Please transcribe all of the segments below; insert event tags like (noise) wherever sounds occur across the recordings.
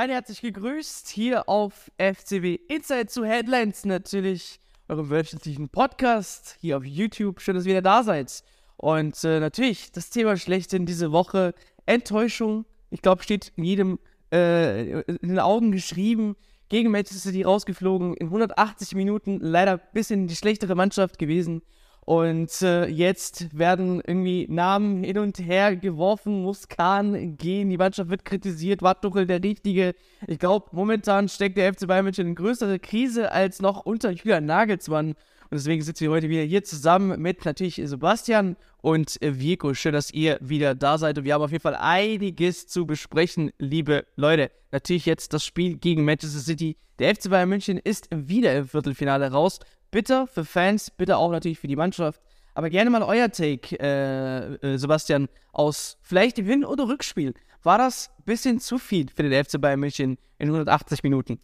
Seid herzlich gegrüßt hier auf FCW Inside zu Headlines natürlich, eurem wöchentlichen Podcast hier auf YouTube. Schön, dass ihr wieder da seid. Und äh, natürlich das Thema schlechthin diese Woche, Enttäuschung. Ich glaube, steht in jedem äh, in den Augen geschrieben. Gegen Manchester City rausgeflogen, in 180 Minuten leider ein bisschen die schlechtere Mannschaft gewesen. Und äh, jetzt werden irgendwie Namen hin und her geworfen, muss Kahn gehen, die Mannschaft wird kritisiert, war Tuchel der Richtige. Ich glaube, momentan steckt der FC Bayern München in größere Krise als noch unter Julian Nagelsmann. Und deswegen sitzen wir heute wieder hier zusammen mit natürlich Sebastian und Vico. Schön, dass ihr wieder da seid. Und wir haben auf jeden Fall einiges zu besprechen, liebe Leute. Natürlich jetzt das Spiel gegen Manchester City. Der FC Bayern München ist wieder im Viertelfinale raus. Bitter für Fans, bitter auch natürlich für die Mannschaft. Aber gerne mal euer Take, äh, äh, Sebastian, aus vielleicht dem Hin- oder Rückspiel. War das ein bisschen zu viel für den FC Bayern München in 180 Minuten?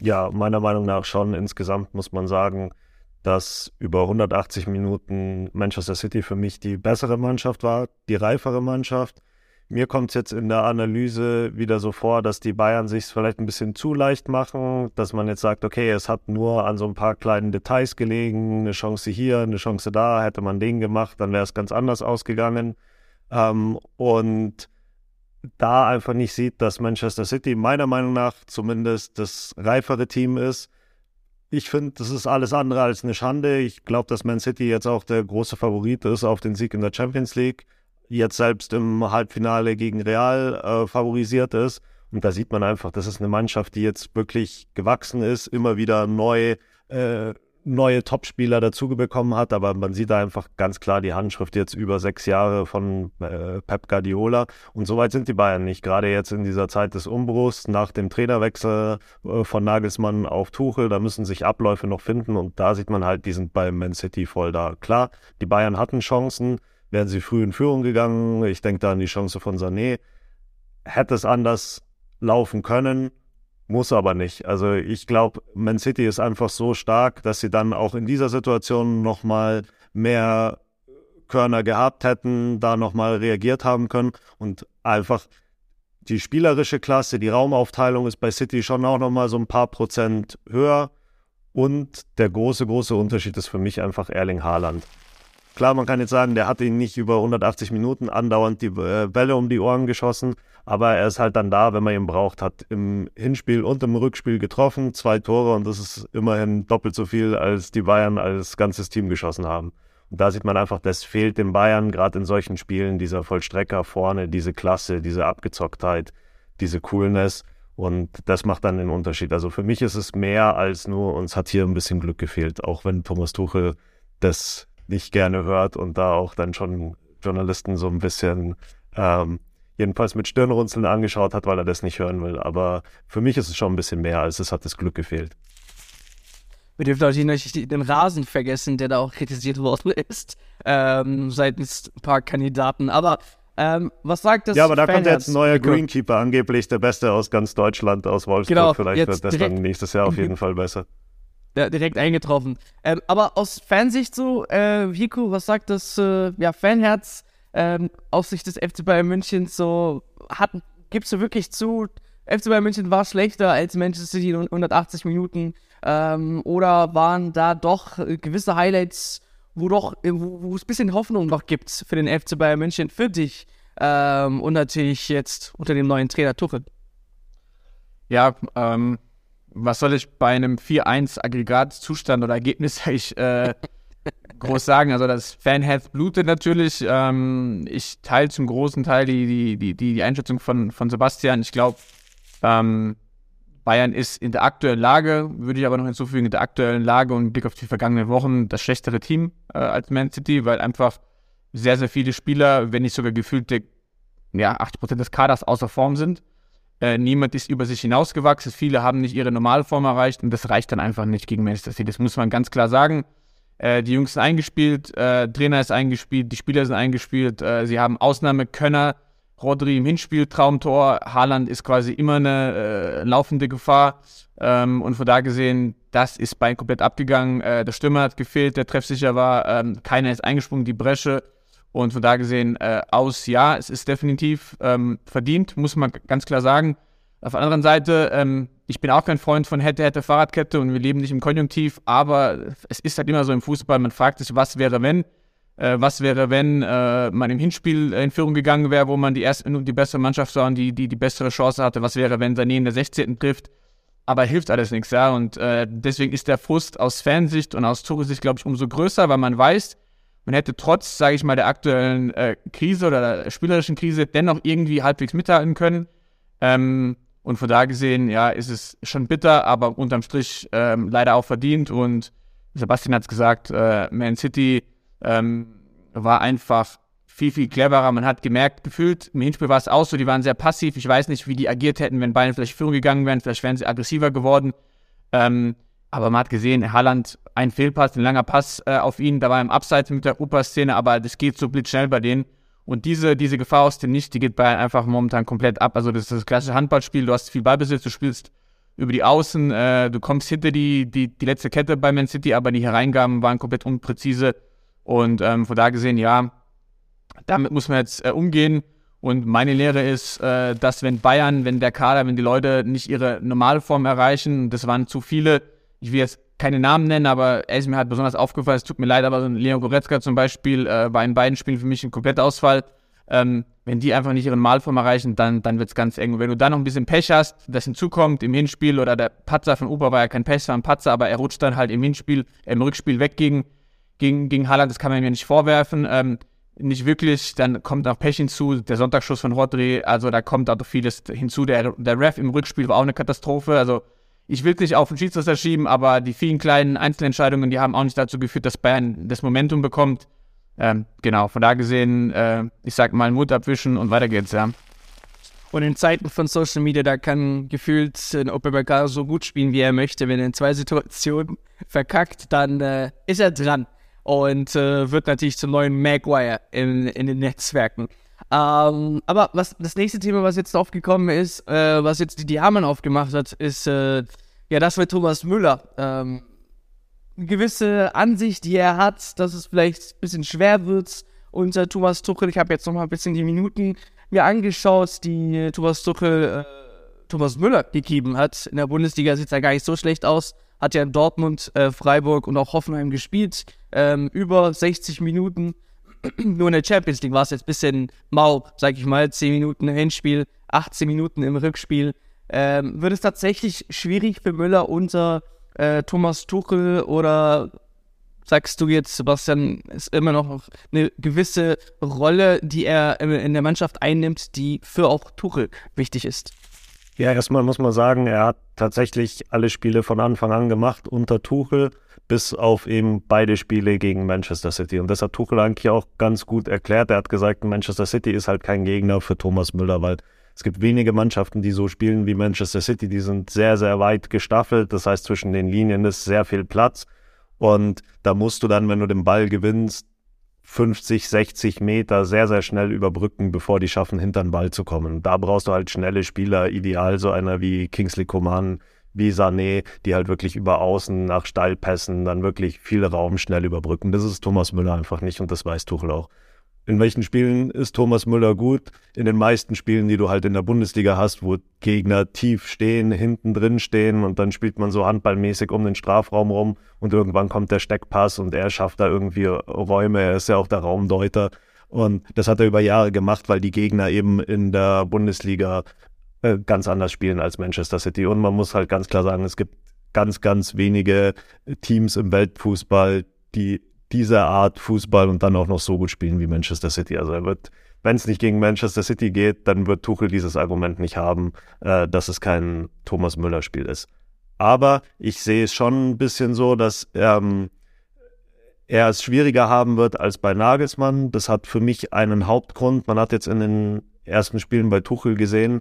Ja, meiner Meinung nach schon. Insgesamt muss man sagen, dass über 180 Minuten Manchester City für mich die bessere Mannschaft war, die reifere Mannschaft. Mir kommt es jetzt in der Analyse wieder so vor, dass die Bayern sich vielleicht ein bisschen zu leicht machen, dass man jetzt sagt, okay, es hat nur an so ein paar kleinen Details gelegen, eine Chance hier, eine Chance da, hätte man den gemacht, dann wäre es ganz anders ausgegangen. Ähm, und da einfach nicht sieht, dass Manchester City meiner Meinung nach zumindest das reifere Team ist. Ich finde, das ist alles andere als eine Schande. Ich glaube, dass Man City jetzt auch der große Favorit ist auf den Sieg in der Champions League jetzt selbst im Halbfinale gegen Real äh, favorisiert ist. Und da sieht man einfach, das ist eine Mannschaft, die jetzt wirklich gewachsen ist, immer wieder neu, äh, neue Topspieler dazu bekommen hat, aber man sieht da einfach ganz klar die Handschrift jetzt über sechs Jahre von äh, Pep Guardiola und so weit sind die Bayern nicht. Gerade jetzt in dieser Zeit des Umbruchs nach dem Trainerwechsel äh, von Nagelsmann auf Tuchel, da müssen sich Abläufe noch finden und da sieht man halt, die sind bei Man City voll da. Klar, die Bayern hatten Chancen, wären sie früh in Führung gegangen. Ich denke da an die Chance von Sané. Hätte es anders laufen können, muss aber nicht. Also ich glaube, Man City ist einfach so stark, dass sie dann auch in dieser Situation nochmal mehr Körner gehabt hätten, da nochmal reagiert haben können und einfach die spielerische Klasse, die Raumaufteilung ist bei City schon auch nochmal so ein paar Prozent höher. Und der große, große Unterschied ist für mich einfach Erling Haaland. Klar, man kann jetzt sagen, der hat ihn nicht über 180 Minuten andauernd die äh, Bälle um die Ohren geschossen, aber er ist halt dann da, wenn man ihn braucht, hat im Hinspiel und im Rückspiel getroffen, zwei Tore und das ist immerhin doppelt so viel, als die Bayern als ganzes Team geschossen haben. Und da sieht man einfach, das fehlt den Bayern gerade in solchen Spielen, dieser Vollstrecker vorne, diese Klasse, diese Abgezocktheit, diese Coolness. Und das macht dann den Unterschied. Also für mich ist es mehr als nur, uns hat hier ein bisschen Glück gefehlt, auch wenn Thomas Tuchel das nicht gerne hört und da auch dann schon Journalisten so ein bisschen ähm, jedenfalls mit Stirnrunzeln angeschaut hat, weil er das nicht hören will. Aber für mich ist es schon ein bisschen mehr, als es hat das Glück gefehlt. Wir dürfen natürlich nicht den Rasen vergessen, der da auch kritisiert worden ist, ähm, seitens ein paar Kandidaten. Aber ähm, was sagt das? Ja, aber da kommt jetzt ein neuer Greenkeeper, angeblich der Beste aus ganz Deutschland, aus Wolfsburg. Genau, Vielleicht wird das dann nächstes Jahr auf jeden Fall besser ja, direkt eingetroffen. Ähm, aber aus Fansicht so, äh, Vico, was sagt das äh, ja, Fanherz ähm, aus Sicht des FC Bayern München so? Hat, gibst du wirklich zu, FC Bayern München war schlechter als Manchester City in 180 Minuten? Ähm, oder waren da doch gewisse Highlights, wo doch, wo, es ein bisschen Hoffnung noch gibt für den FC Bayern München, für dich ähm, und natürlich jetzt unter dem neuen Trainer Tuchel? Ja, ähm, was soll ich bei einem 4-1 Aggregatzustand oder Ergebnis (laughs) ich äh, groß sagen? Also das Fanherz blutet natürlich. Ähm, ich teile zum großen Teil die, die, die, die Einschätzung von, von Sebastian. Ich glaube, ähm, Bayern ist in der aktuellen Lage, würde ich aber noch hinzufügen, in der aktuellen Lage und Blick auf die vergangenen Wochen das schlechtere Team äh, als Man City, weil einfach sehr, sehr viele Spieler, wenn nicht sogar gefühlte ja, 80% des Kaders außer Form sind. Äh, niemand ist über sich hinausgewachsen. Viele haben nicht ihre Normalform erreicht und das reicht dann einfach nicht gegen Manchester City. Das muss man ganz klar sagen. Äh, die Jungs sind eingespielt, äh, Trainer ist eingespielt, die Spieler sind eingespielt. Äh, sie haben Ausnahmekönner. Rodri im Hinspiel, Traumtor. Haaland ist quasi immer eine äh, laufende Gefahr. Ähm, und von da gesehen, das ist Bein komplett abgegangen. Äh, der Stürmer hat gefehlt, der treffsicher war. Ähm, keiner ist eingesprungen, die Bresche. Und von da gesehen äh, aus, ja, es ist definitiv ähm, verdient, muss man ganz klar sagen. Auf der anderen Seite, ähm, ich bin auch kein Freund von hätte, hätte Fahrradkette und wir leben nicht im Konjunktiv, aber es ist halt immer so im Fußball, man fragt sich, was wäre, wenn? Äh, was wäre, wenn äh, man im Hinspiel in Führung gegangen wäre, wo man die erste die bessere Mannschaft war und die, die die bessere Chance hatte? Was wäre, wenn Sané in der 16. trifft? Aber hilft alles nichts, ja. Und äh, deswegen ist der Frust aus Fansicht und aus Tourisicht, glaube ich, umso größer, weil man weiß, man hätte trotz, sage ich mal, der aktuellen äh, Krise oder der spielerischen Krise dennoch irgendwie halbwegs mithalten können. Ähm, und von da gesehen, ja, ist es schon bitter, aber unterm Strich ähm, leider auch verdient. Und Sebastian hat es gesagt, äh, Man City ähm, war einfach viel, viel cleverer. Man hat gemerkt, gefühlt, im Hinspiel war es auch so, die waren sehr passiv. Ich weiß nicht, wie die agiert hätten, wenn Bayern vielleicht Führung gegangen wären. Vielleicht wären sie aggressiver geworden. Ähm, aber man hat gesehen, Haaland, ein Fehlpass, ein langer Pass äh, auf ihn, da war im Abseits mit der Opa-Szene, aber das geht so blitzschnell bei denen. Und diese, diese Gefahr aus dem Nicht, die geht Bayern einfach momentan komplett ab. Also das ist das klassische Handballspiel, du hast viel Ballbesitz, du spielst über die Außen, äh, du kommst hinter die, die, die letzte Kette bei Man City, aber die Hereingaben waren komplett unpräzise. Und ähm, von da gesehen, ja, damit muss man jetzt äh, umgehen. Und meine Lehre ist, äh, dass wenn Bayern, wenn der Kader, wenn die Leute nicht ihre Normalform erreichen, das waren zu viele, ich will jetzt keine Namen nennen, aber er ist mir halt besonders aufgefallen, es tut mir leid, aber so ein Leon Goretzka zum Beispiel äh, war in beiden Spielen für mich ein Komplettausfall. Ähm, wenn die einfach nicht ihren Malform erreichen, dann, dann wird es ganz eng. Und wenn du da noch ein bisschen Pech hast, das hinzukommt im Hinspiel oder der Patzer von Uber war ja kein Pech, war ein Patzer, aber er rutscht dann halt im Hinspiel, im Rückspiel weg gegen, gegen, gegen Haaland, das kann man mir nicht vorwerfen. Ähm, nicht wirklich, dann kommt auch Pech hinzu, der Sonntagsschuss von Rodri, also da kommt auch vieles hinzu. Der, der Ref im Rückspiel war auch eine Katastrophe, also ich will es nicht auf den Schiedsrichter schieben, aber die vielen kleinen Einzelentscheidungen, die haben auch nicht dazu geführt, dass Bayern das Momentum bekommt. Ähm, genau, von da gesehen, äh, ich sag mal, Mut abwischen und weiter geht's, ja. Und in Zeiten von Social Media, da kann gefühlt ein Opelberger so gut spielen, wie er möchte. Wenn er in zwei Situationen verkackt, dann äh, ist er dran und äh, wird natürlich zum neuen Maguire in, in den Netzwerken. Ähm, aber was das nächste Thema, was jetzt aufgekommen ist, äh, was jetzt die Diamen aufgemacht hat, ist äh, ja das mit Thomas Müller. Ähm, eine gewisse Ansicht, die er hat, dass es vielleicht ein bisschen schwer wird unter Thomas Tuchel. Ich habe jetzt noch mal ein bisschen die Minuten mir angeschaut, die Thomas Tuchel äh, Thomas Müller gegeben hat. In der Bundesliga sieht es ja gar nicht so schlecht aus. Hat ja in Dortmund, äh, Freiburg und auch Hoffenheim gespielt. Ähm, über 60 Minuten (clears throat) nur in der Champions League war es jetzt ein bisschen mau, sag ich mal, 10 Minuten im Hinspiel, 18 Minuten im Rückspiel. Ähm, wird es tatsächlich schwierig für Müller unter äh, Thomas Tuchel oder sagst du jetzt, Sebastian, ist immer noch eine gewisse Rolle, die er in der Mannschaft einnimmt, die für auch Tuchel wichtig ist? Ja, erstmal muss man sagen, er hat tatsächlich alle Spiele von Anfang an gemacht unter Tuchel bis auf eben beide Spiele gegen Manchester City. Und das hat Tuchel eigentlich auch ganz gut erklärt. Er hat gesagt, Manchester City ist halt kein Gegner für Thomas Müller, weil es gibt wenige Mannschaften, die so spielen wie Manchester City. Die sind sehr, sehr weit gestaffelt. Das heißt, zwischen den Linien ist sehr viel Platz. Und da musst du dann, wenn du den Ball gewinnst, 50, 60 Meter sehr, sehr schnell überbrücken, bevor die schaffen, hinter den Ball zu kommen. Da brauchst du halt schnelle Spieler, ideal so einer wie Kingsley Coman, wie Sané, die halt wirklich über Außen nach Steilpässen dann wirklich viel Raum schnell überbrücken. Das ist Thomas Müller einfach nicht und das weiß Tuchel auch. In welchen Spielen ist Thomas Müller gut? In den meisten Spielen, die du halt in der Bundesliga hast, wo Gegner tief stehen, hinten drin stehen und dann spielt man so handballmäßig um den Strafraum rum und irgendwann kommt der Steckpass und er schafft da irgendwie Räume. Er ist ja auch der Raumdeuter. Und das hat er über Jahre gemacht, weil die Gegner eben in der Bundesliga äh, ganz anders spielen als Manchester City. Und man muss halt ganz klar sagen, es gibt ganz, ganz wenige Teams im Weltfußball, die diese Art Fußball und dann auch noch so gut spielen wie Manchester City. Also er wird, wenn es nicht gegen Manchester City geht, dann wird Tuchel dieses Argument nicht haben, äh, dass es kein Thomas Müller-Spiel ist. Aber ich sehe es schon ein bisschen so, dass ähm, er es schwieriger haben wird als bei Nagelsmann. Das hat für mich einen Hauptgrund. Man hat jetzt in den ersten Spielen bei Tuchel gesehen,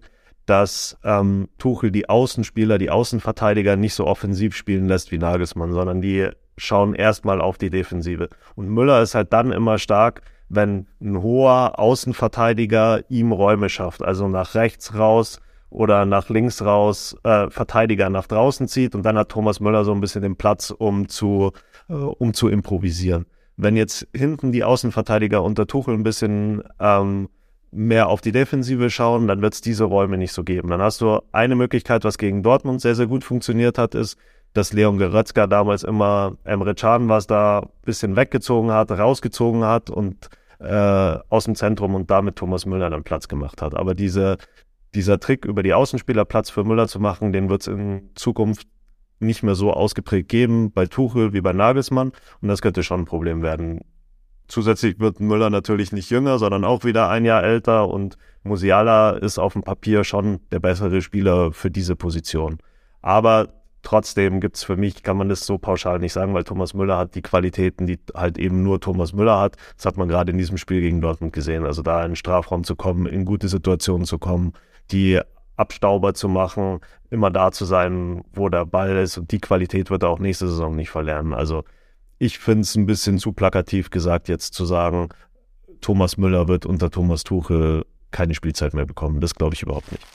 dass ähm, Tuchel die Außenspieler, die Außenverteidiger nicht so offensiv spielen lässt wie Nagelsmann, sondern die schauen erstmal auf die Defensive. Und Müller ist halt dann immer stark, wenn ein hoher Außenverteidiger ihm Räume schafft, also nach rechts raus oder nach links raus äh, Verteidiger nach draußen zieht und dann hat Thomas Müller so ein bisschen den Platz, um zu, äh, um zu improvisieren. Wenn jetzt hinten die Außenverteidiger unter Tuchel ein bisschen ähm, mehr auf die Defensive schauen, dann wird es diese Räume nicht so geben. Dann hast du eine Möglichkeit, was gegen Dortmund sehr, sehr gut funktioniert hat, ist, dass Leon Goretzka damals immer Emre Can was da ein bisschen weggezogen hat, rausgezogen hat und äh, aus dem Zentrum und damit Thomas Müller dann Platz gemacht hat. Aber diese, dieser Trick, über die Außenspieler Platz für Müller zu machen, den wird es in Zukunft nicht mehr so ausgeprägt geben bei Tuchel wie bei Nagelsmann. Und das könnte schon ein Problem werden. Zusätzlich wird Müller natürlich nicht jünger, sondern auch wieder ein Jahr älter und Musiala ist auf dem Papier schon der bessere Spieler für diese Position. Aber Trotzdem gibt es für mich, kann man das so pauschal nicht sagen, weil Thomas Müller hat die Qualitäten, die halt eben nur Thomas Müller hat. Das hat man gerade in diesem Spiel gegen Dortmund gesehen. Also da in den Strafraum zu kommen, in gute Situationen zu kommen, die Abstauber zu machen, immer da zu sein, wo der Ball ist. Und die Qualität wird er auch nächste Saison nicht verlernen. Also ich finde es ein bisschen zu plakativ gesagt, jetzt zu sagen, Thomas Müller wird unter Thomas Tuchel keine Spielzeit mehr bekommen. Das glaube ich überhaupt nicht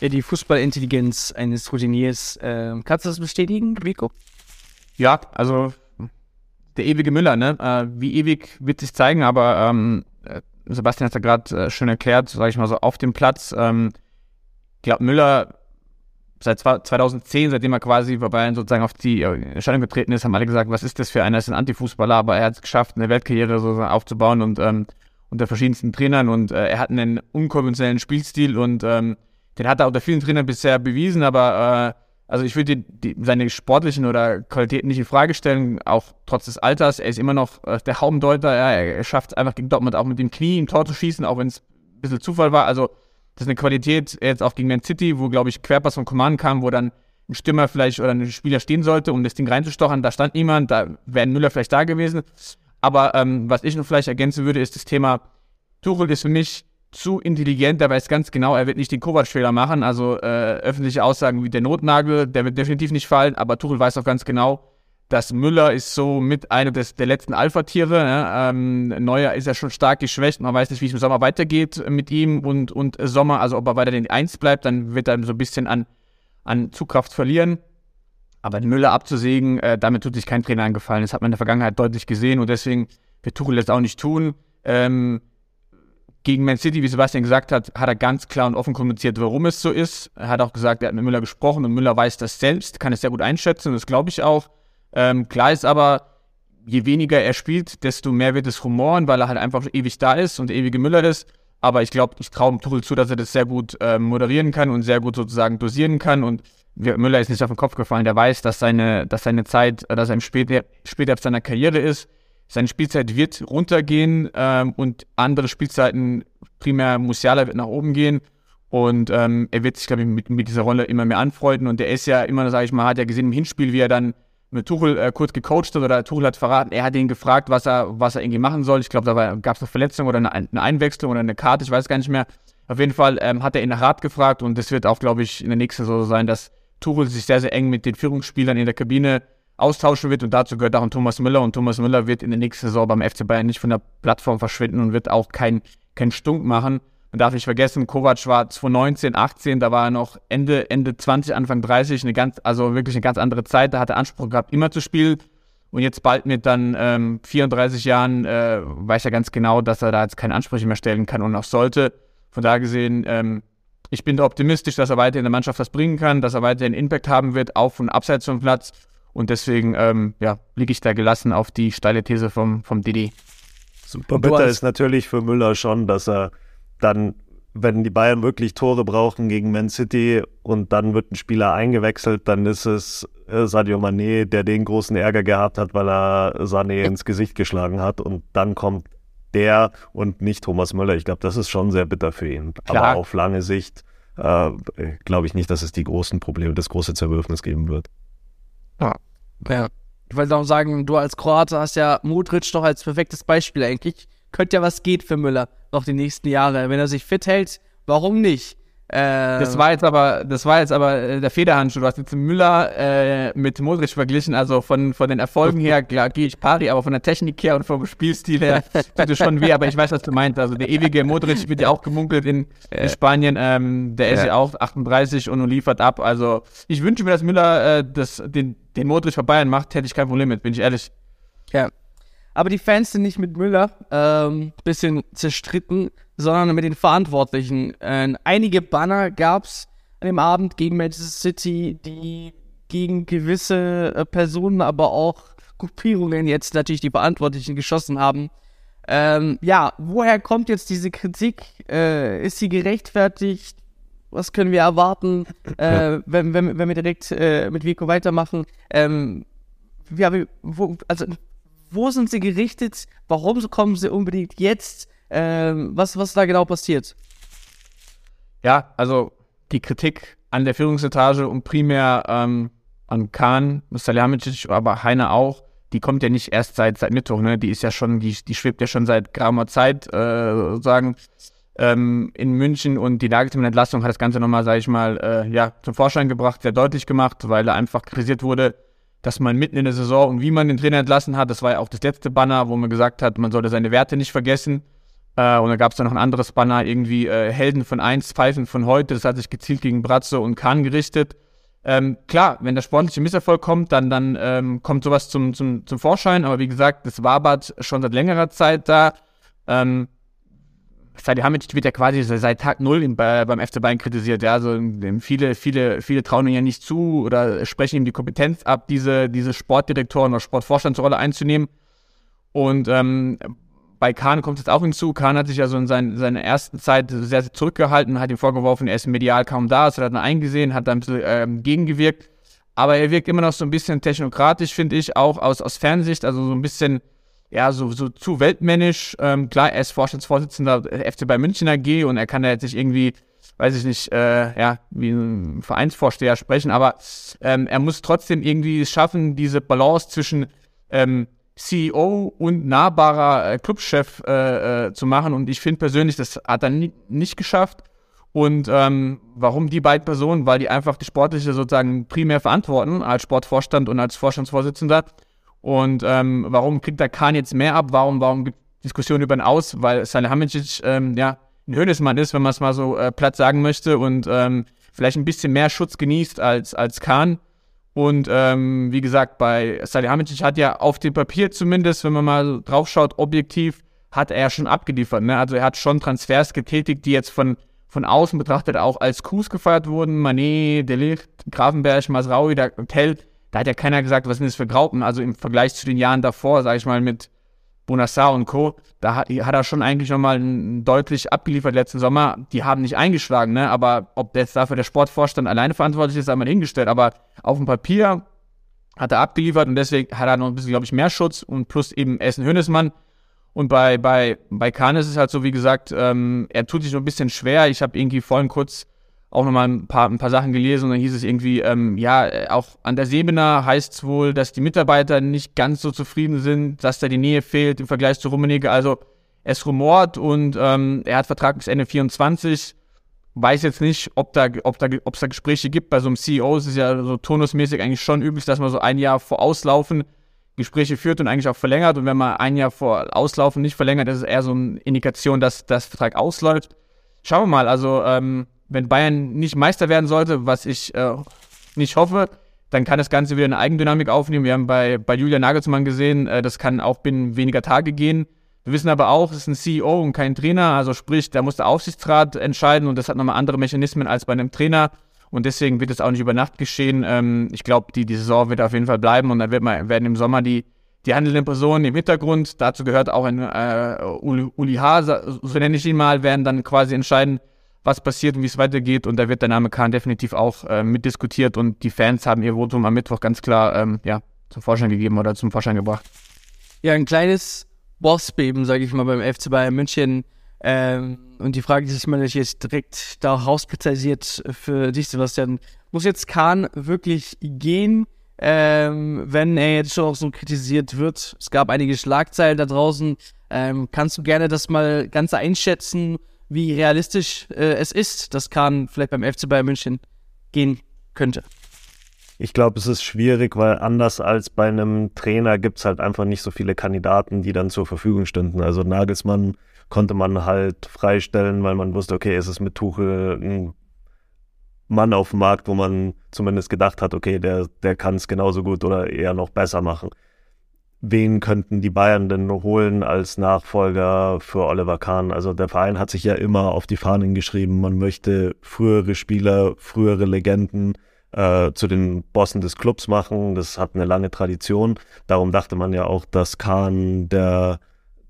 ja, die Fußballintelligenz eines Routiniers. Äh, kannst du das bestätigen, Rico? Ja, also der ewige Müller, ne? Äh, wie ewig wird sich zeigen, aber ähm, äh, Sebastian hat es ja gerade äh, schön erklärt, sage ich mal so, auf dem Platz. Ähm, ich glaube, Müller seit 2010, seitdem er quasi bei Bayern sozusagen auf die Erscheinung getreten ist, haben alle gesagt, was ist das für einer? Er ist ein Antifußballer, aber er hat es geschafft, eine Weltkarriere so aufzubauen und ähm, unter verschiedensten Trainern und äh, er hat einen unkonventionellen Spielstil und ähm, den hat er unter vielen Trainern bisher bewiesen, aber äh, also ich würde seine sportlichen oder Qualitäten nicht in Frage stellen, auch trotz des Alters. Er ist immer noch äh, der Haubendeuter. Ja, er schafft einfach gegen Dortmund auch mit dem Knie im Tor zu schießen, auch wenn es ein bisschen Zufall war. Also das ist eine Qualität jetzt auch gegen Man City, wo, glaube ich, Querpass von Command kam, wo dann ein Stürmer vielleicht oder ein Spieler stehen sollte, um das Ding reinzustochern. Da stand niemand, da wäre Müller vielleicht da gewesen. Aber ähm, was ich noch vielleicht ergänzen würde, ist das Thema, Tuchel ist für mich zu intelligent, der weiß ganz genau, er wird nicht den Kovac-Fehler machen. Also äh, öffentliche Aussagen wie der Notnagel, der wird definitiv nicht fallen, aber Tuchel weiß auch ganz genau, dass Müller ist so mit einer des, der letzten Alpha-Tiere. Ja, ähm, Neuer ist ja schon stark geschwächt. Man weiß nicht, wie es im Sommer weitergeht mit ihm und, und Sommer. Also ob er weiter den Eins bleibt, dann wird er so ein bisschen an, an Zugkraft verlieren. Aber Müller abzusägen, äh, damit tut sich kein Trainer angefallen. Das hat man in der Vergangenheit deutlich gesehen und deswegen wird Tuchel das auch nicht tun. Ähm, gegen Man City, wie Sebastian gesagt hat, hat er ganz klar und offen kommuniziert, warum es so ist. Er hat auch gesagt, er hat mit Müller gesprochen und Müller weiß das selbst, kann es sehr gut einschätzen, das glaube ich auch. Ähm, klar ist aber, je weniger er spielt, desto mehr wird es rumoren, weil er halt einfach ewig da ist und der ewige Müller ist. Aber ich glaube, ich traue Tuchel zu, dass er das sehr gut äh, moderieren kann und sehr gut sozusagen dosieren kann. Und Müller ist nicht auf den Kopf gefallen, der weiß, dass seine, dass seine Zeit, dass er im später, später seiner Karriere ist seine Spielzeit wird runtergehen ähm, und andere Spielzeiten, primär Musiala wird nach oben gehen. Und ähm, er wird sich, glaube ich, mit, mit, dieser Rolle immer mehr anfreunden. Und er ist ja immer, sage ich mal, hat ja gesehen im Hinspiel, wie er dann mit Tuchel äh, kurz gecoacht hat oder Tuchel hat verraten, er hat ihn gefragt, was er, was er irgendwie machen soll. Ich glaube, da gab es eine Verletzung oder eine, eine, Einwechslung oder eine Karte, ich weiß gar nicht mehr. Auf jeden Fall ähm, hat er ihn nach Rat gefragt und das wird auch, glaube ich, in der nächsten so sein, dass Tuchel sich sehr, sehr eng mit den Führungsspielern in der Kabine austauschen wird und dazu gehört auch ein Thomas Müller und Thomas Müller wird in der nächsten Saison beim FC Bayern nicht von der Plattform verschwinden und wird auch kein, kein Stunk machen. Man darf nicht vergessen, Kovac war 2019, 18, da war er noch Ende, Ende 20, Anfang 30, eine ganz, also wirklich eine ganz andere Zeit. Da hat er Anspruch gehabt, immer zu spielen. Und jetzt bald mit dann ähm, 34 Jahren äh, weiß er ganz genau, dass er da jetzt keine Ansprüche mehr stellen kann und auch sollte. Von daher gesehen, ähm, ich bin da optimistisch, dass er weiter in der Mannschaft was bringen kann, dass er weiterhin Impact haben wird, auf und abseits vom Platz. Und deswegen ähm, ja, liege ich da gelassen auf die steile These vom, vom Didi. Super bitter ist natürlich für Müller schon, dass er dann, wenn die Bayern wirklich Tore brauchen gegen Man City und dann wird ein Spieler eingewechselt, dann ist es äh, Sadio Mané, der den großen Ärger gehabt hat, weil er Sané ins Gesicht geschlagen hat und dann kommt der und nicht Thomas Müller. Ich glaube, das ist schon sehr bitter für ihn. Klar. Aber auf lange Sicht äh, glaube ich nicht, dass es die großen Probleme, das große Zerwürfnis geben wird. Ja. ja. Ich wollte auch sagen, du als Kroate hast ja Modric doch als perfektes Beispiel eigentlich. Könnte ja was geht für Müller noch die nächsten Jahre. Wenn er sich fit hält, warum nicht? Äh, das war jetzt aber, das war jetzt aber äh, der Federhandschuh. Du hast jetzt Müller äh, mit Modric verglichen. Also von, von den Erfolgen her gehe ich pari, aber von der Technik her und vom Spielstil her (laughs) tut es schon weh. Aber ich weiß, was du meinst. Also der ewige Modric wird ja auch gemunkelt in, in Spanien. Ähm, der ist ja. ja auch 38 und liefert ab. Also ich wünsche mir, dass Müller äh, das, den, den Modric bei Bayern macht. Hätte ich kein Problem mit, bin ich ehrlich. Ja. Aber die Fans sind nicht mit Müller ähm, bisschen zerstritten, sondern mit den Verantwortlichen. Äh, einige Banner gab es an dem Abend gegen Manchester City, die gegen gewisse äh, Personen, aber auch Gruppierungen jetzt natürlich die Verantwortlichen geschossen haben. Ähm, ja, woher kommt jetzt diese Kritik? Äh, ist sie gerechtfertigt? Was können wir erwarten, äh, wenn, wenn, wenn wir direkt äh, mit Vico weitermachen? Ähm, ja, wo, also, wo sind sie gerichtet? Warum kommen sie unbedingt jetzt? Ähm, was, was da genau passiert? Ja, also die Kritik an der Führungsetage und primär ähm, an Kahn, Salihamidzic, aber Heine auch, die kommt ja nicht erst seit, seit Mittwoch, ne? Die ist ja schon, die, die schwebt ja schon seit geraumer Zeit, äh, sozusagen, ähm, in München und die Nagelsmann-Entlassung hat das Ganze nochmal, sage ich mal, äh, ja, zum Vorschein gebracht, sehr deutlich gemacht, weil er einfach kritisiert wurde, dass man mitten in der Saison und wie man den Trainer entlassen hat, das war ja auch das letzte Banner, wo man gesagt hat, man sollte seine Werte nicht vergessen. Äh, und da gab es dann noch ein anderes Banner, irgendwie äh, Helden von eins, Pfeifen von heute, das hat sich gezielt gegen Bratzo und Kahn gerichtet. Ähm, klar, wenn der sportliche Misserfolg kommt, dann, dann ähm, kommt sowas zum, zum, zum Vorschein. Aber wie gesagt, das wabert schon seit längerer Zeit da. Ähm, Salihamidzic wird ja quasi seit Tag Null im, äh, beim FC Bayern kritisiert. Ja, also viele, viele, viele trauen ihm ja nicht zu oder sprechen ihm die Kompetenz ab, diese, diese Sportdirektoren oder Sportvorstandsrolle einzunehmen. Und ähm, bei Kahn kommt es auch hinzu. Kahn hat sich ja so in sein, seiner ersten Zeit sehr, sehr zurückgehalten, hat ihm vorgeworfen, er ist medial kaum da, das hat er dann eingesehen, hat dann ein bisschen ähm, gegengewirkt. Aber er wirkt immer noch so ein bisschen technokratisch, finde ich, auch aus, aus Fernsicht, also so ein bisschen, ja, so, so zu weltmännisch. Ähm, klar, er ist Vorstandsvorsitzender der FC bei München AG und er kann da jetzt nicht irgendwie, weiß ich nicht, äh, ja, wie ein Vereinsvorsteher sprechen, aber ähm, er muss trotzdem irgendwie es schaffen, diese Balance zwischen ähm, CEO und nahbarer äh, Clubchef äh, äh, zu machen. Und ich finde persönlich, das hat er nie, nicht geschafft. Und ähm, warum die beiden Personen? Weil die einfach die sportliche sozusagen primär verantworten, als Sportvorstand und als Vorstandsvorsitzender. Und ähm, warum kriegt der Kahn jetzt mehr ab? Warum, warum gibt es Diskussionen über ihn aus? Weil Salihamidzic ähm, ja ein Höhnesmann ist, wenn man es mal so äh, platt sagen möchte und ähm, vielleicht ein bisschen mehr Schutz genießt als, als Kahn. Und ähm, wie gesagt, bei Salihamidzic hat ja auf dem Papier zumindest, wenn man mal drauf schaut, objektiv, hat er schon abgeliefert. Ne? Also er hat schon Transfers getätigt, die jetzt von, von außen betrachtet auch als Coups gefeiert wurden. Manet, Delicht, Grafenberg, Masraui, der Hotel, da hat ja keiner gesagt, was sind das für Graupen. Also im Vergleich zu den Jahren davor, sage ich mal, mit Bonassar und Co., da hat, hat er schon eigentlich nochmal deutlich abgeliefert letzten Sommer. Die haben nicht eingeschlagen, ne? aber ob jetzt dafür der Sportvorstand alleine verantwortlich ist, einmal hingestellt. Aber auf dem Papier hat er abgeliefert und deswegen hat er noch ein bisschen, glaube ich, mehr Schutz und plus eben Essen Hönesmann. Und bei, bei, bei Kahn ist es halt so, wie gesagt, ähm, er tut sich so ein bisschen schwer. Ich habe irgendwie vorhin kurz auch nochmal ein paar, ein paar Sachen gelesen und dann hieß es irgendwie, ähm, ja, auch an der Sebener heißt es wohl, dass die Mitarbeiter nicht ganz so zufrieden sind, dass da die Nähe fehlt im Vergleich zu Rummenigge. Also es rumort und ähm, er hat Vertrag bis Ende 24. Weiß jetzt nicht, ob da, ob da, ob es da Gespräche gibt. Bei so einem CEO ist es ja so turnusmäßig eigentlich schon üblich, dass man so ein Jahr vor Auslaufen Gespräche führt und eigentlich auch verlängert. Und wenn man ein Jahr vor Auslaufen nicht verlängert, ist eher so eine Indikation, dass das Vertrag ausläuft. Schauen wir mal. Also ähm, wenn Bayern nicht Meister werden sollte, was ich äh, nicht hoffe, dann kann das Ganze wieder eine Eigendynamik aufnehmen. Wir haben bei, bei Julian Nagelsmann gesehen, äh, das kann auch binnen weniger Tage gehen. Wir wissen aber auch, es ist ein CEO und kein Trainer, also sprich, da muss der Aufsichtsrat entscheiden und das hat nochmal andere Mechanismen als bei einem Trainer. Und deswegen wird es auch nicht über Nacht geschehen. Ähm, ich glaube, die, die Saison wird auf jeden Fall bleiben und dann wird man, werden im Sommer die, die handelnden Personen im Hintergrund, dazu gehört auch ein äh, Uli, Uli H., so nenne ich ihn mal, werden dann quasi entscheiden, was passiert und wie es weitergeht. Und da wird der Name Kahn definitiv auch äh, mitdiskutiert und die Fans haben ihr Votum am Mittwoch ganz klar ähm, ja, zum Vorschein gegeben oder zum Vorschein gebracht. Ja, ein kleines Bossbeben, sage ich mal, beim FC Bayern München. Ähm, und die Frage, die sich mal jetzt direkt da rauskristallisiert für dich, Sebastian, muss jetzt Kahn wirklich gehen, ähm, wenn er jetzt schon auch so kritisiert wird? Es gab einige Schlagzeilen da draußen. Ähm, kannst du gerne das mal ganz einschätzen? Wie realistisch äh, es ist, dass Kahn vielleicht beim FC Bayern München gehen könnte. Ich glaube, es ist schwierig, weil anders als bei einem Trainer gibt es halt einfach nicht so viele Kandidaten, die dann zur Verfügung stünden. Also Nagelsmann konnte man halt freistellen, weil man wusste, okay, es ist mit Tuchel ein Mann auf dem Markt, wo man zumindest gedacht hat, okay, der, der kann es genauso gut oder eher noch besser machen. Wen könnten die Bayern denn holen als Nachfolger für Oliver Kahn? Also der Verein hat sich ja immer auf die Fahnen geschrieben, man möchte frühere Spieler, frühere Legenden äh, zu den Bossen des Clubs machen. Das hat eine lange Tradition. Darum dachte man ja auch, dass Kahn der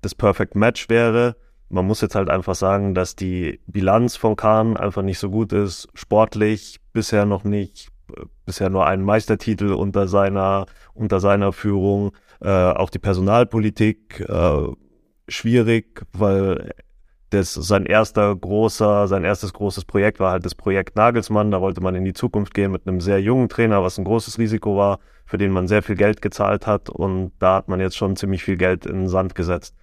das Perfect Match wäre. Man muss jetzt halt einfach sagen, dass die Bilanz von Kahn einfach nicht so gut ist. Sportlich bisher noch nicht, bisher nur einen Meistertitel unter seiner, unter seiner Führung. Äh, auch die Personalpolitik äh, schwierig, weil das sein erster großer, sein erstes großes Projekt war halt das Projekt Nagelsmann. Da wollte man in die Zukunft gehen mit einem sehr jungen Trainer, was ein großes Risiko war, für den man sehr viel Geld gezahlt hat. Und da hat man jetzt schon ziemlich viel Geld in den Sand gesetzt.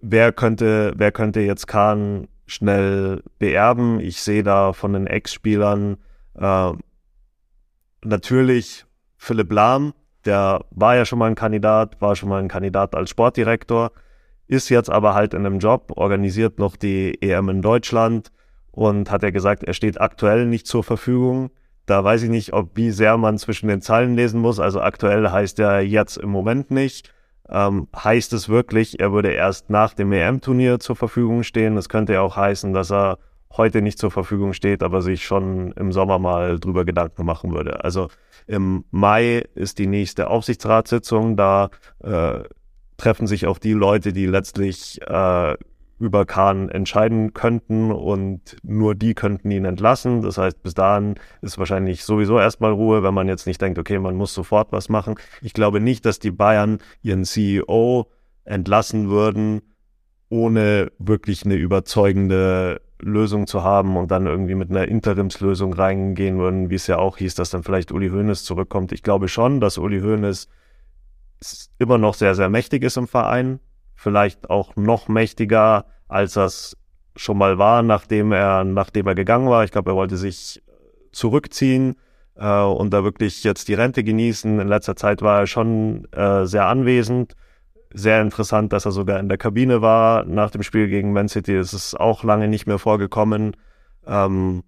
Wer könnte, wer könnte jetzt Kahn schnell beerben? Ich sehe da von den Ex-Spielern äh, natürlich Philipp Lahm, der war ja schon mal ein Kandidat, war schon mal ein Kandidat als Sportdirektor, ist jetzt aber halt in einem Job, organisiert noch die EM in Deutschland und hat ja gesagt, er steht aktuell nicht zur Verfügung. Da weiß ich nicht, ob wie sehr man zwischen den Zeilen lesen muss. Also aktuell heißt er jetzt im Moment nicht. Ähm, heißt es wirklich, er würde erst nach dem EM-Turnier zur Verfügung stehen? Das könnte ja auch heißen, dass er heute nicht zur Verfügung steht, aber sich schon im Sommer mal drüber Gedanken machen würde. Also im Mai ist die nächste Aufsichtsratssitzung, da äh, treffen sich auch die Leute, die letztlich äh, über Kahn entscheiden könnten und nur die könnten ihn entlassen. Das heißt, bis dahin ist wahrscheinlich sowieso erstmal Ruhe, wenn man jetzt nicht denkt, okay, man muss sofort was machen. Ich glaube nicht, dass die Bayern ihren CEO entlassen würden, ohne wirklich eine überzeugende Lösung zu haben und dann irgendwie mit einer Interimslösung reingehen würden, wie es ja auch hieß, dass dann vielleicht Uli Hoeneß zurückkommt. Ich glaube schon, dass Uli Hoeneß immer noch sehr, sehr mächtig ist im Verein. Vielleicht auch noch mächtiger, als das schon mal war, nachdem er, nachdem er gegangen war. Ich glaube, er wollte sich zurückziehen äh, und da wirklich jetzt die Rente genießen. In letzter Zeit war er schon äh, sehr anwesend sehr interessant, dass er sogar in der Kabine war nach dem Spiel gegen Man City. Das ist auch lange nicht mehr vorgekommen. Ähm,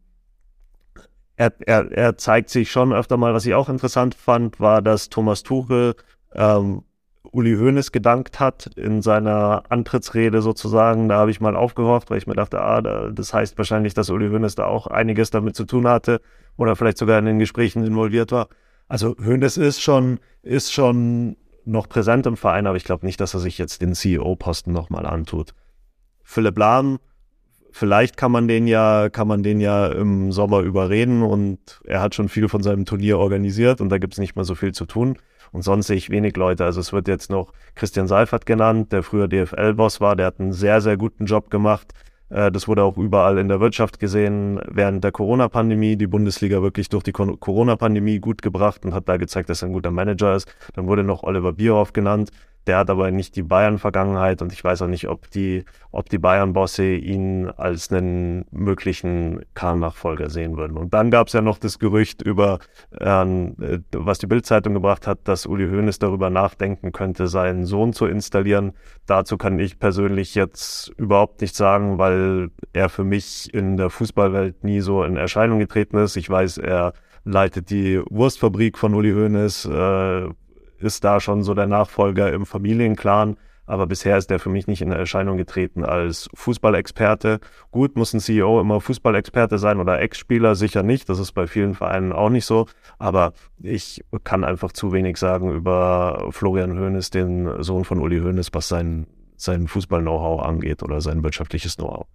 er, er, er zeigt sich schon öfter mal, was ich auch interessant fand, war, dass Thomas Tuchel ähm, Uli Hoeneß gedankt hat in seiner Antrittsrede sozusagen. Da habe ich mal aufgehofft, weil ich mir dachte, ah, das heißt wahrscheinlich, dass Uli Hoeneß da auch einiges damit zu tun hatte oder vielleicht sogar in den Gesprächen involviert war. Also Hoeneß ist schon, ist schon noch präsent im Verein, aber ich glaube nicht, dass er sich jetzt den CEO-Posten nochmal antut. Philipp Lahm, vielleicht kann man den ja, kann man den ja im Sommer überreden und er hat schon viel von seinem Turnier organisiert und da gibt es nicht mehr so viel zu tun. Und sonst sehe ich wenig Leute. Also es wird jetzt noch Christian Seifert genannt, der früher DFL-Boss war, der hat einen sehr, sehr guten Job gemacht. Äh, das wurde auch überall in der Wirtschaft gesehen während der Corona-Pandemie. Die Bundesliga wirklich durch die Corona-Pandemie gut gebracht und hat da gezeigt, dass er ein guter Manager ist. Dann wurde noch Oliver Bierhoff genannt. Der hat aber nicht die Bayern-Vergangenheit und ich weiß auch nicht, ob die, ob die Bayern-Bosse ihn als einen möglichen Kahn-Nachfolger sehen würden. Und dann gab es ja noch das Gerücht über, äh, was die Bild-Zeitung gebracht hat, dass Uli Hoeneß darüber nachdenken könnte, seinen Sohn zu installieren. Dazu kann ich persönlich jetzt überhaupt nichts sagen, weil er für mich in der Fußballwelt nie so in Erscheinung getreten ist. Ich weiß, er leitet die Wurstfabrik von Uli Hoeneß, äh, ist da schon so der Nachfolger im Familienclan. Aber bisher ist der für mich nicht in Erscheinung getreten als Fußballexperte. Gut, muss ein CEO immer Fußballexperte sein oder Ex-Spieler? Sicher nicht. Das ist bei vielen Vereinen auch nicht so. Aber ich kann einfach zu wenig sagen über Florian Hoeneß, den Sohn von Uli Hoeneß, was sein, sein Fußball-Know-how angeht oder sein wirtschaftliches Know-how.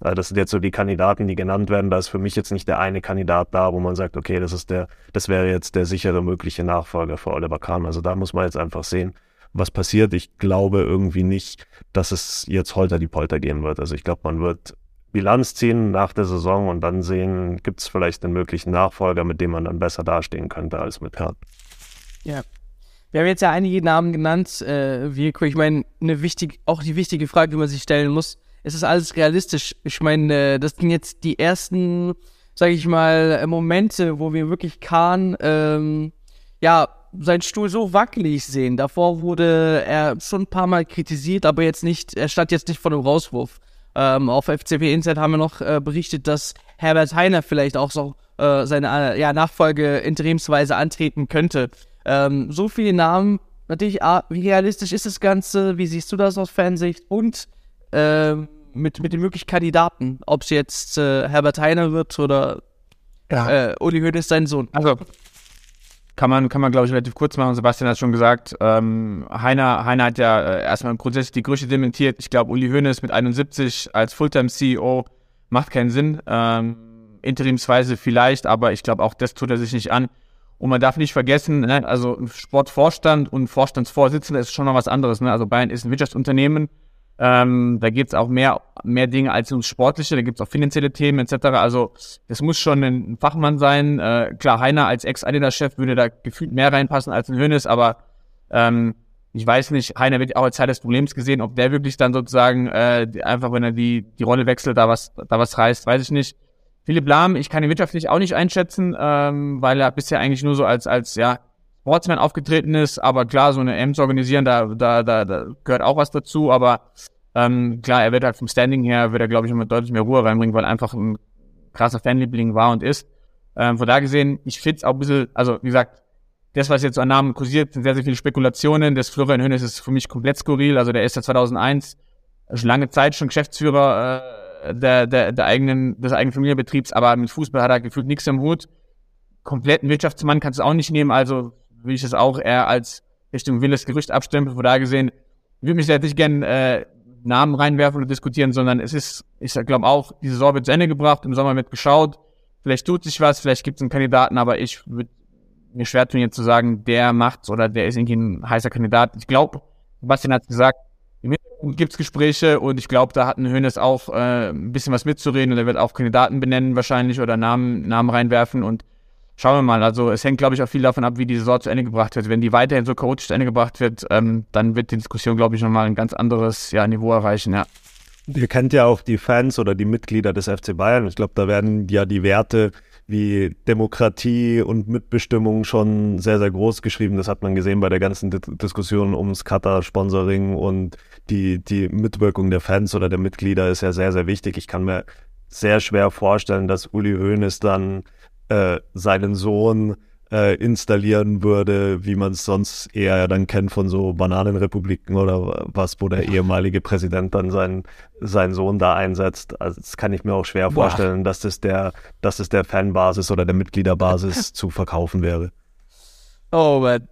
Das sind jetzt so die Kandidaten, die genannt werden. Da ist für mich jetzt nicht der eine Kandidat da, wo man sagt, okay, das ist der, das wäre jetzt der sichere mögliche Nachfolger für Oliver Kahn. Also da muss man jetzt einfach sehen, was passiert. Ich glaube irgendwie nicht, dass es jetzt holter die Polter gehen wird. Also ich glaube, man wird Bilanz ziehen nach der Saison und dann sehen, gibt es vielleicht einen möglichen Nachfolger, mit dem man dann besser dastehen könnte als mit Herrn. Ja. Wir haben jetzt ja einige Namen genannt. Äh, Virko, ich meine, eine wichtig, auch die wichtige Frage, die man sich stellen muss, es ist alles realistisch. Ich meine, äh, das sind jetzt die ersten, sage ich mal, Momente, wo wir wirklich Kahn, ähm, ja, seinen Stuhl so wackelig sehen. Davor wurde er schon ein paar Mal kritisiert, aber jetzt nicht, er stand jetzt nicht vor dem Rauswurf. Ähm, auf FCP Insight haben wir noch äh, berichtet, dass Herbert Heiner vielleicht auch so äh, seine äh, ja, Nachfolge interimsweise antreten könnte. Ähm, so viele Namen natürlich, A, wie realistisch ist das Ganze? Wie siehst du das aus Fansicht? Und ähm, mit, mit den möglichen Kandidaten, ob es jetzt äh, Herbert Heiner wird oder Ja. äh, Uli Hoeneß sein Sohn. Also kann man, kann man glaube ich, relativ kurz machen. Sebastian hat schon gesagt, ähm, Heiner, Heiner hat ja äh, erstmal grundsätzlich die Gerüchte dementiert. Ich glaube, Uli Hoeneß mit 71 als Fulltime-CEO macht keinen Sinn. Ähm, interimsweise vielleicht, aber ich glaube, auch das tut er sich nicht an. Und man darf nicht vergessen, ne, also ein Sportvorstand und Vorstandsvorsitzender ist schon noch was anderes. Ne? Also Bayern ist ein Wirtschaftsunternehmen. Ähm, da geht es auch mehr, mehr Dinge als ums Sportliche, da gibt es auch finanzielle Themen etc. Also das muss schon ein Fachmann sein. Äh, klar, Heiner als Ex-Adidas-Chef würde da gefühlt mehr reinpassen als ein Hönes, aber ähm, ich weiß nicht, Heiner wird auch als Teil des Problems gesehen, ob der wirklich dann sozusagen äh, einfach, wenn er die, die Rolle wechselt, da was, da was reißt, weiß ich nicht. Philipp Lahm, ich kann ihn wirtschaftlich auch nicht einschätzen, ähm, weil er bisher eigentlich nur so als, als ja, Sportsman aufgetreten ist, aber klar, so eine M zu organisieren, da, da, da, da gehört auch was dazu, aber ähm, klar, er wird halt vom Standing her, wird er, glaube ich, immer deutlich mehr Ruhe reinbringen, weil er einfach ein krasser Fanliebling war und ist. Ähm, von da gesehen, ich finde es auch ein bisschen, also wie gesagt, das, was jetzt an Namen kursiert, sind sehr, sehr viele Spekulationen. Das Florian Hönes ist für mich komplett skurril. Also der ist ja 2001 schon lange Zeit schon Geschäftsführer äh, der, der, der eigenen, des eigenen Familienbetriebs, aber mit Fußball hat er gefühlt nichts im Hut. Kompletten Wirtschaftsmann kannst du auch nicht nehmen, also will ich es auch eher als Richtung wildes Gerücht abstempeln. Von da gesehen, ich würde mich jetzt nicht gerne äh, Namen reinwerfen oder diskutieren, sondern es ist, ich glaube auch, die Saison wird zu Ende gebracht, im Sommer wird geschaut, vielleicht tut sich was, vielleicht gibt es einen Kandidaten, aber ich würde mir schwer tun, jetzt zu sagen, der macht's oder der ist irgendwie ein heißer Kandidat. Ich glaube, Sebastian hat gesagt, im Hintergrund gibt's Gespräche und ich glaube, da hat ein Hönes auch äh, ein bisschen was mitzureden und er wird auch Kandidaten benennen wahrscheinlich oder Namen, Namen reinwerfen und schauen wir mal. Also es hängt, glaube ich, auch viel davon ab, wie die Saison zu Ende gebracht wird. Wenn die weiterhin so chaotisch zu Ende gebracht wird, ähm, dann wird die Diskussion, glaube ich, nochmal ein ganz anderes ja, Niveau erreichen, ja. Ihr kennt ja auch die Fans oder die Mitglieder des FC Bayern. Ich glaube, da werden ja die Werte wie Demokratie und Mitbestimmung schon sehr, sehr groß geschrieben. Das hat man gesehen bei der ganzen Di Diskussion ums Qatar-Sponsoring und die, die Mitwirkung der Fans oder der Mitglieder ist ja sehr, sehr wichtig. Ich kann mir sehr schwer vorstellen, dass Uli Hoeneß dann äh, seinen Sohn äh, installieren würde, wie man es sonst eher dann kennt von so Bananenrepubliken oder was, wo der ehemalige Präsident dann seinen, seinen Sohn da einsetzt. Also das kann ich mir auch schwer Boah. vorstellen, dass das der, dass das der Fanbasis oder der Mitgliederbasis (laughs) zu verkaufen wäre. Oh, Mann.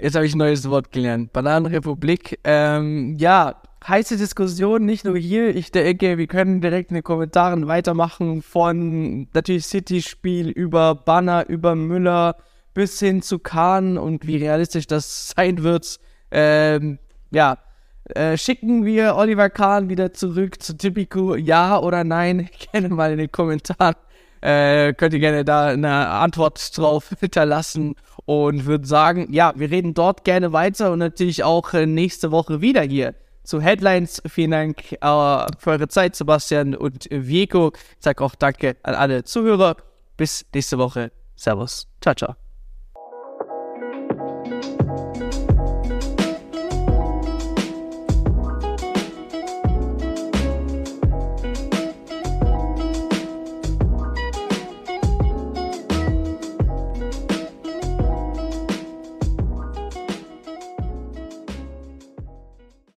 Jetzt habe ich ein neues Wort gelernt. Bananenrepublik. Ähm, ja, heiße Diskussion, nicht nur hier. Ich denke, wir können direkt in den Kommentaren weitermachen von natürlich City-Spiel über Banner, über Müller bis hin zu Kahn und wie realistisch das (laughs) sein wird. Ähm, ja, äh, schicken wir Oliver Kahn wieder zurück zu Tipico, ja oder nein? (laughs) Gerne mal in den Kommentaren. Äh, könnt ihr gerne da eine Antwort drauf (laughs) hinterlassen und würde sagen, ja, wir reden dort gerne weiter und natürlich auch äh, nächste Woche wieder hier zu Headlines. Vielen Dank äh, für eure Zeit, Sebastian und Vico. Ich sage auch Danke an alle Zuhörer. Bis nächste Woche. Servus. Ciao, ciao.